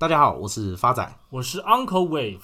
大家好，我是发仔，我是 Uncle Wave。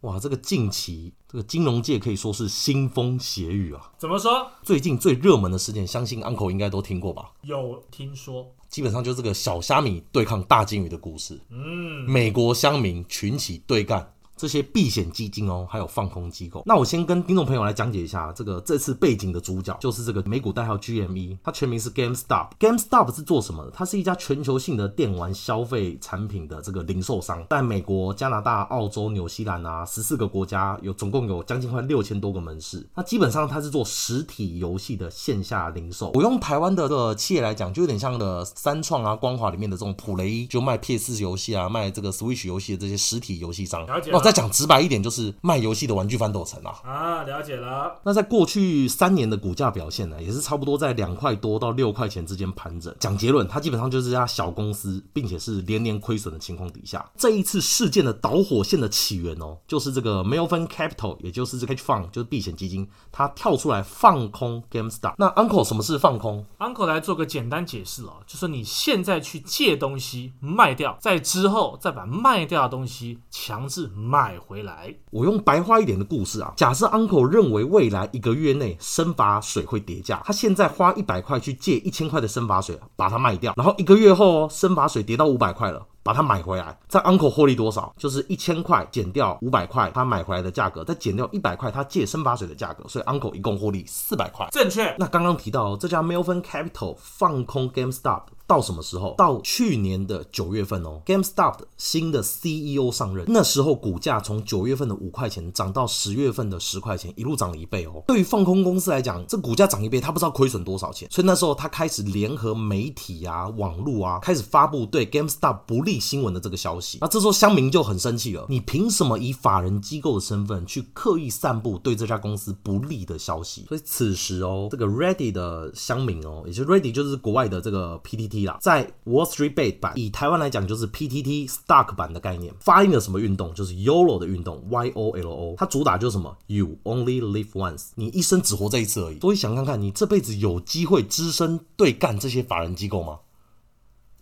哇，这个近期这个金融界可以说是腥风血雨啊。怎么说？最近最热门的事件，相信 Uncle 应该都听过吧？有听说。基本上就是这个小虾米对抗大鲸鱼的故事。嗯，美国乡民群起对干。这些避险基金哦，还有放空机构。那我先跟听众朋友来讲解一下这个这次背景的主角，就是这个美股代号 GME，它全名是 GameStop。GameStop 是做什么的？它是一家全球性的电玩消费产品的这个零售商，在美国、加拿大、澳洲、纽西兰啊十四个国家有总共有将近快六千多个门市。那基本上它是做实体游戏的线下零售。我用台湾的这个企业来讲，就有点像的三创啊、光华里面的这种普雷，就卖 PS 游戏啊、卖这个 Switch 游戏的这些实体游戏商。了解。再讲直白一点，就是卖游戏的玩具翻斗城啊！啊，了解了。那在过去三年的股价表现呢，也是差不多在两块多到六块钱之间盘整。讲结论，它基本上就是一家小公司，并且是连年亏损的情况底下，这一次事件的导火线的起源哦，就是这个 Melvin Capital，也就是这个 hedge fund，就是避险基金，它跳出来放空 GameStop。那 Uncle 什么是放空？Uncle 来做个简单解释哦，就是你现在去借东西卖掉，在之后再把卖掉的东西强制买回。回来，我用白话一点的故事啊。假设 Uncle 认为未来一个月内生发水会跌价，他现在花一百块去借一千块的生发水，把它卖掉，然后一个月后哦，生发水跌到五百块了，把它买回来，在 Uncle 获利多少？就是一千块减掉五百块，他买回来的价格，再减掉一百块他借生发水的价格，所以 Uncle 一共获利四百块。正确。那刚刚提到这家 Melvin Capital 放空 GameStop。到什么时候？到去年的九月份哦，GameStop 的新的 CEO 上任，那时候股价从九月份的五块钱涨到十月份的十块钱，一路涨了一倍哦。对于放空公司来讲，这股价涨一倍，他不知道亏损多少钱，所以那时候他开始联合媒体啊、网络啊，开始发布对 GameStop 不利新闻的这个消息。那这时候乡民就很生气了，你凭什么以法人机构的身份去刻意散布对这家公司不利的消息？所以此时哦，这个 Ready 的乡民哦，也就 Ready 就是国外的这个 PTT。在 Wall Street Bet 版，以台湾来讲就是 PTT Stock 版的概念，发音的什么运动？就是 YOLO 的运动，Y O L O。它主打就是什么？You only live once，你一生只活这一次而已。所以想看看，你这辈子有机会只身对干这些法人机构吗？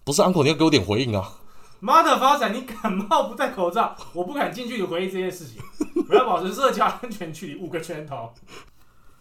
不是，Uncle，你要给我点回应啊！妈的，发展！你感冒不戴口罩，我不敢近距离回忆这件事情。我要保持社交安全距离五个圈头。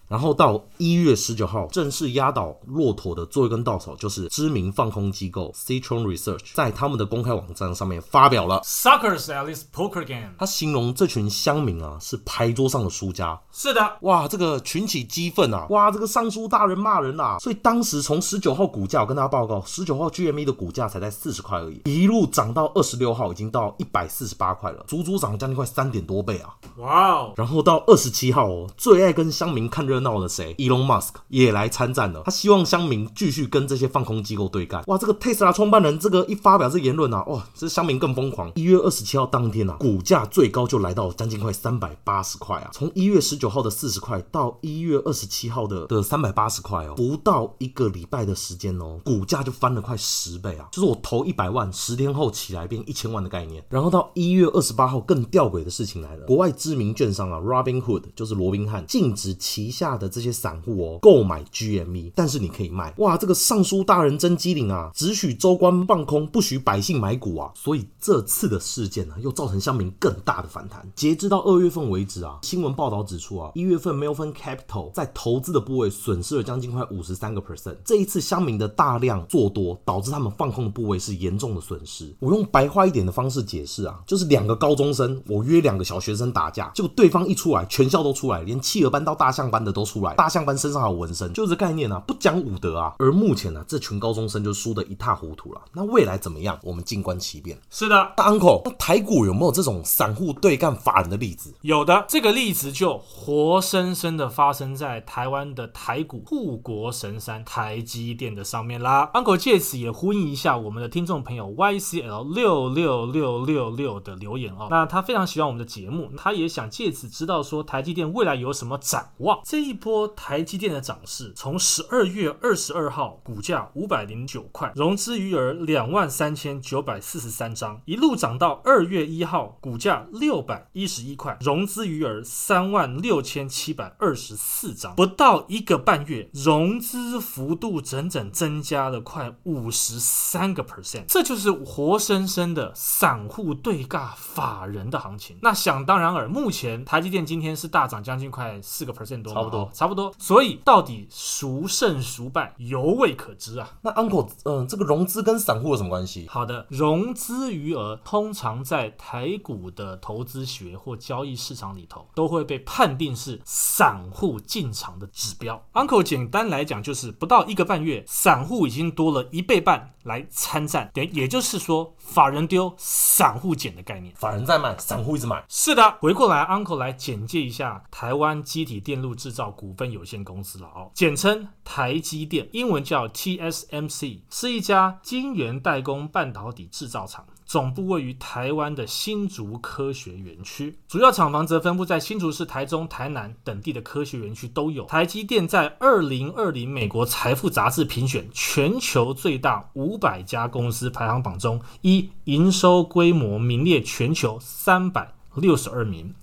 然后到一月十九号，正式压倒骆驼的最后一根稻草，就是知名放空机构 Citron Research 在他们的公开网站上面发表了 Suckers at this poker game。他形容这群乡民啊是牌桌上的输家。是的，哇，这个群起激愤啊，哇，这个尚书大人骂人啊。所以当时从十九号股价，我跟大家报告，十九号 GME 的股价才在四十块而已，一路涨到二十六号，已经到一百四十八块了，足足涨了将近快三点多倍啊。哇哦，然后到二十七号哦，最爱跟乡民看热闹的谁？Elon Musk 也来参战了。他希望乡民继续跟这些放空机构对干。哇，这个特斯拉创办人这个一发表这言论啊，哇，这乡民更疯狂。一月二十七号当天啊，股价最高就来到将近快三百八十块啊。从一月十九号的四十块到一月二十七号的的三百八十块哦，不到一个礼拜的时间哦，股价就翻了快十倍啊。就是我投一百万，十天后起来变一千万的概念。然后到一月二十八号，更吊诡的事情来了，国外知名券商啊，Robinhood 就是罗宾汉，禁止旗下下的这些散户哦购买 GME，但是你可以卖。哇，这个尚书大人真机灵啊，只许州官放空，不许百姓买股啊。所以这次的事件呢、又造成乡民更大的反弹。截至到二月份为止啊，新闻报道指出啊，一月份 Melvin Capital 在投资的部位损失了将近快五十三个 percent。这一次乡民的大量做多，导致他们放空的部位是严重的损失。我用白话一点的方式解释啊，就是两个高中生，我约两个小学生打架，结果对方一出来，全校都出来，连企鹅班到大象班的都出来，大象班身上还有纹身，就这概念啊，不讲武德啊。而目前呢、啊，这群高中生就输得一塌糊涂了。那未来怎么样？我们静观其变。是的，那 Uncle，那台股有没有这种散户对干法人的例子？有的，这个例子就活生生的发生在台湾的台股护国神山台积电的上面啦。Uncle 借此也呼应一下我们的听众朋友 YCL 六六六六六的留言哦。那他非常喜欢我们的节目，他也想借此知道说台积电未来有什么展望。这一波台积电的涨势，从十二月二十二号股价五百零九块，融资余额两万三千九百四十三张，一路涨到二月一号股价六百一十一块，融资余额三万六千七百二十四张，不到一个半月，融资幅度整整增加了快五十三个 percent，这就是活生生的散户对尬法人的行情。那想当然尔，目前台积电今天是大涨将近快四个 percent 多，差不多，差不多。所以到底孰胜孰败，犹未可知啊。那 Uncle，嗯、呃，这个融资跟散户有什么关系？好的，融资余额通常在台股的投资学或交易市场里头，都会被判定是散户进场的指标。Uncle 简单来讲，就是不到一个半月，散户已经多了一倍半来参战。等也就是说，法人丢，散户捡的概念。法人在卖，散户一直买。是的，回过来，Uncle 来简介一下台湾机体电路制造股份有限公司了哦，简称台积电，英文叫 TSMC，是一家晶圆代工半导体制造厂。总部位于台湾的新竹科学园区，主要厂房则分布在新竹市、台中、台南等地的科学园区都有。台积电在二零二零美国财富杂志评选全球最大五百家公司排行榜中，一营收规模名列全球三百六十二名，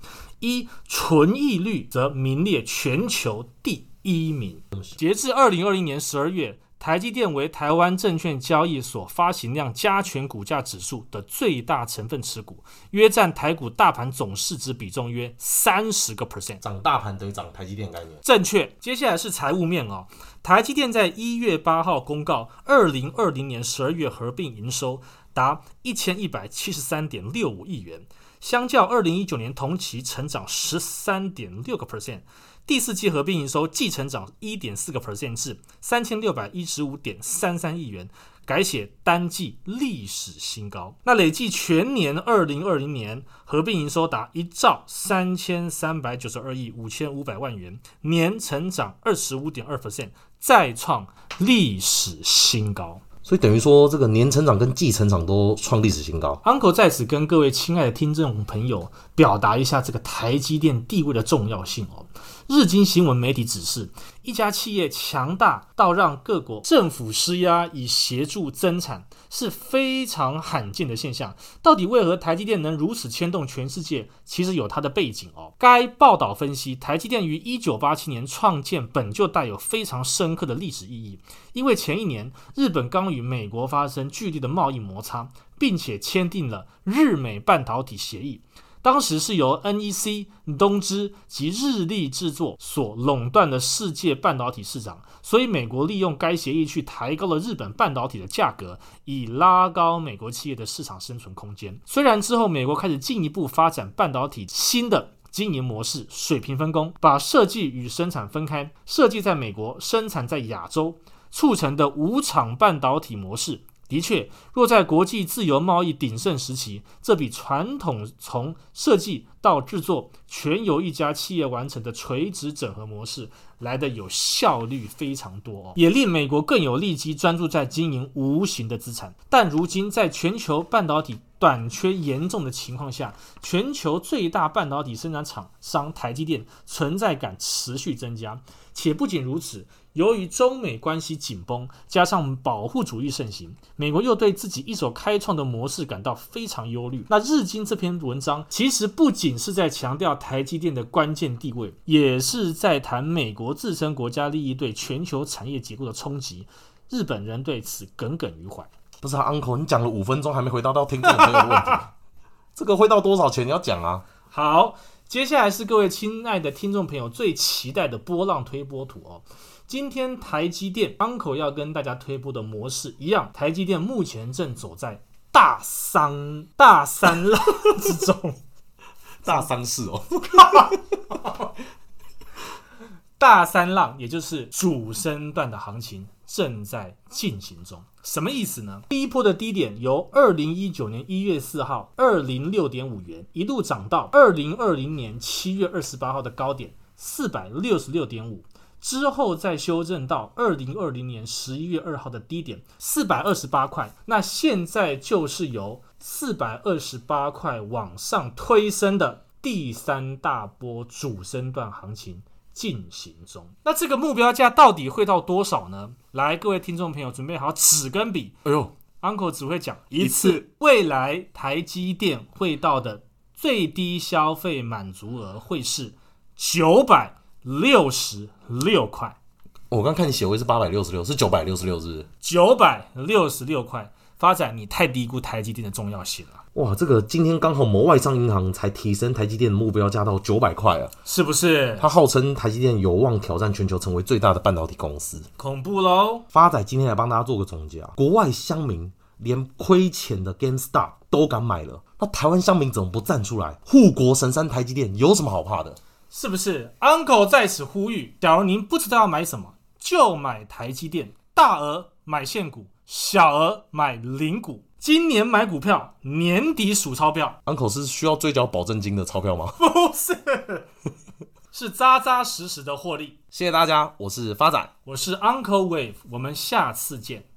依纯益率则名列全球第一名。截至二零二零年十二月。台积电为台湾证券交易所发行量加权股价指数的最大成分持股，约占台股大盘总市值比重约三十个 percent。涨大盘等于涨台积电概念。正确。接下来是财务面哦。台积电在一月八号公告，二零二零年十二月合并营收达一千一百七十三点六五亿元，相较二零一九年同期成长十三点六个 percent。第四季合并营收季成长一点四个 percent 至三千六百一十五点三三亿元，改写单季历史新高。那累计全年二零二零年合并营收达一兆三千三百九十二亿五千五百万元，年成长二十五点二 percent，再创历史新高。所以等于说，这个年成长跟季成长都创历史新高。Uncle 在此跟各位亲爱的听众朋友表达一下这个台积电地位的重要性哦。日经新闻媒体指示，一家企业强大到让各国政府施压以协助增产，是非常罕见的现象。到底为何台积电能如此牵动全世界？其实有它的背景哦。该报道分析，台积电于一九八七年创建本就带有非常深刻的历史意义，因为前一年日本刚与美国发生剧烈的贸易摩擦，并且签订了日美半导体协议。当时是由 NEC、东芝及日立制作所垄断的世界半导体市场，所以美国利用该协议去抬高了日本半导体的价格，以拉高美国企业的市场生存空间。虽然之后美国开始进一步发展半导体新的经营模式，水平分工，把设计与生产分开，设计在美国，生产在亚洲，促成的无厂半导体模式。的确，若在国际自由贸易鼎盛时期，这比传统从设计到制作全由一家企业完成的垂直整合模式来的有效率非常多，也令美国更有利基专注在经营无形的资产。但如今，在全球半导体短缺严重的情况下，全球最大半导体生产厂商台积电存在感持续增加，且不仅如此。由于中美关系紧绷，加上保护主义盛行，美国又对自己一手开创的模式感到非常忧虑。那日经这篇文章其实不仅是在强调台积电的关键地位，也是在谈美国自身国家利益对全球产业结构的冲击。日本人对此耿耿于怀。不是啊，Uncle，你讲了五分钟还没回答到听众朋友的问题，这个会到多少钱？你要讲啊。好，接下来是各位亲爱的听众朋友最期待的波浪推波图哦。今天台积电 Uncle 要跟大家推波的模式一样，台积电目前正走在大三大三浪之中，大三市哦，大三浪也就是主升段的行情正在进行中。什么意思呢？第一波的低点由二零一九年一月四号二零六点五元一路涨到二零二零年七月二十八号的高点四百六十六点五。之后再修正到二零二零年十一月二号的低点四百二十八块，那现在就是由四百二十八块往上推升的第三大波主升段行情进行中。那这个目标价到底会到多少呢？来，各位听众朋友，准备好纸跟笔。哎呦，Uncle 只会讲一次，未来台积电会到的最低消费满足额会是九百六十六块。我刚看你写位是八百六十六，是九百六十六，是不是？九百六十六块。发展，你太低估台积电的重要性了。哇，这个今天刚好某外商银行才提升台积电的目标价到九百块啊，是不是？他号称台积电有望挑战全球，成为最大的半导体公司。恐怖喽！发仔今天来帮大家做个总结啊，国外乡民连亏钱的 GameStop 都敢买了，那台湾乡民怎么不站出来？护国神山台积电有什么好怕的？是不是？Uncle 在此呼吁，假如您不知道要买什么，就买台积电，大额买现股。小额买零股，今年买股票，年底数钞票。Uncle 是需要追缴保证金的钞票吗？不是，是扎扎实实的获利。谢谢大家，我是发展，我是 Uncle Wave，我们下次见。